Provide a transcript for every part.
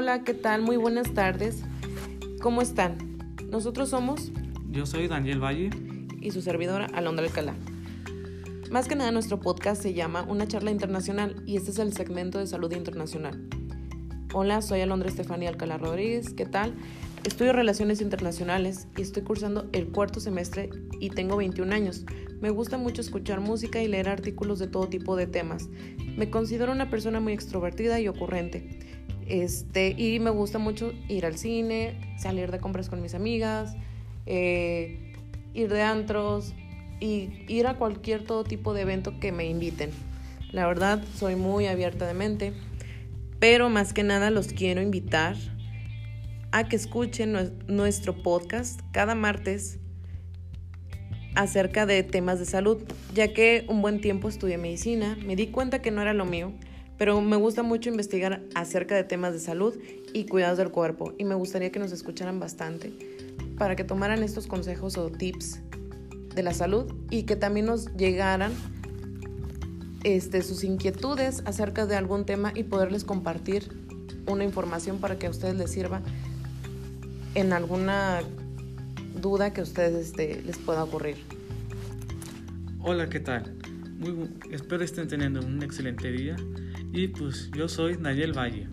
Hola, ¿qué tal? Muy buenas tardes. ¿Cómo están? Nosotros somos... Yo soy Daniel Valle. Y su servidora Alondra Alcalá. Más que nada nuestro podcast se llama Una charla internacional y este es el segmento de salud internacional. Hola, soy Alondra Estefanía Alcalá Rodríguez. ¿Qué tal? Estudio Relaciones Internacionales y estoy cursando el cuarto semestre y tengo 21 años. Me gusta mucho escuchar música y leer artículos de todo tipo de temas. Me considero una persona muy extrovertida y ocurrente. Este, y me gusta mucho ir al cine, salir de compras con mis amigas, eh, ir de antros y ir a cualquier todo tipo de evento que me inviten. La verdad, soy muy abierta de mente, pero más que nada los quiero invitar a que escuchen nuestro podcast cada martes acerca de temas de salud, ya que un buen tiempo estudié medicina, me di cuenta que no era lo mío pero me gusta mucho investigar acerca de temas de salud y cuidados del cuerpo y me gustaría que nos escucharan bastante para que tomaran estos consejos o tips de la salud y que también nos llegaran este, sus inquietudes acerca de algún tema y poderles compartir una información para que a ustedes les sirva en alguna duda que a ustedes este, les pueda ocurrir. Hola, ¿qué tal? Muy, espero estén teniendo un excelente día y pues yo soy Daniel Valle.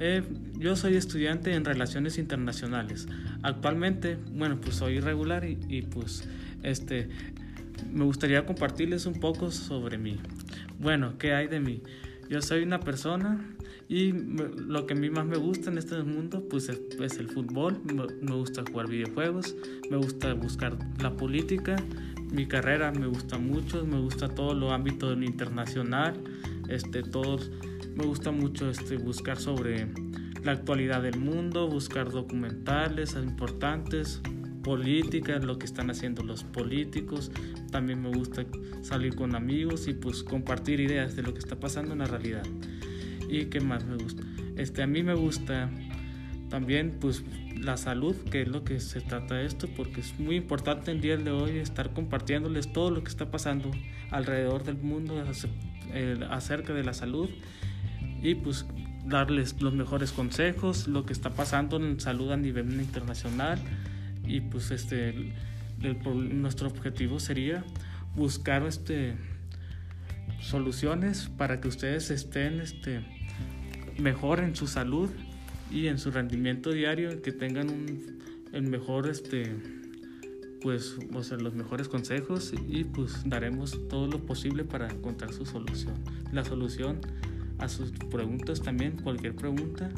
Eh, yo soy estudiante en Relaciones Internacionales. Actualmente, bueno, pues soy irregular y, y, pues este me gustaría compartirles un poco sobre mí. Bueno, ¿qué hay de mí? Yo soy una persona y lo que a mí más me gusta en este mundo pues es, el fútbol, me, me, gusta jugar videojuegos, me gusta buscar la política, mi carrera me gusta mucho, me gusta todo lo ámbito internacional, este, todos, me gusta mucho este, buscar sobre la actualidad del mundo, buscar documentales importantes, política, lo que están haciendo los políticos. También me gusta salir con amigos y pues compartir ideas de lo que está pasando en la realidad. ¿Y qué más me gusta? Este, a mí me gusta también pues la salud, que es lo que se trata de esto, porque es muy importante el día de hoy estar compartiéndoles todo lo que está pasando alrededor del mundo acerca de la salud y pues darles los mejores consejos, lo que está pasando en salud a nivel internacional y pues este nuestro objetivo sería buscar este soluciones para que ustedes estén este mejor en su salud y en su rendimiento diario que tengan un, el mejor este pues los mejores consejos y pues daremos todo lo posible para encontrar su solución la solución a sus preguntas también cualquier pregunta.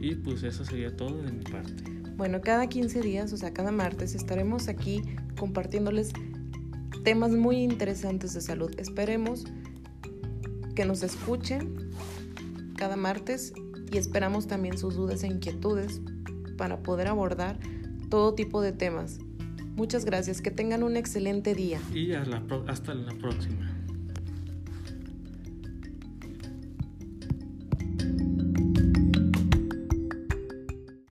Y pues eso sería todo de mi parte. Bueno cada 15 días o sea cada martes estaremos aquí compartiéndoles temas muy interesantes de salud. Esperemos que nos escuchen cada martes y esperamos también sus dudas e inquietudes para poder abordar todo tipo de temas. Muchas gracias, que tengan un excelente día. Y hasta la próxima.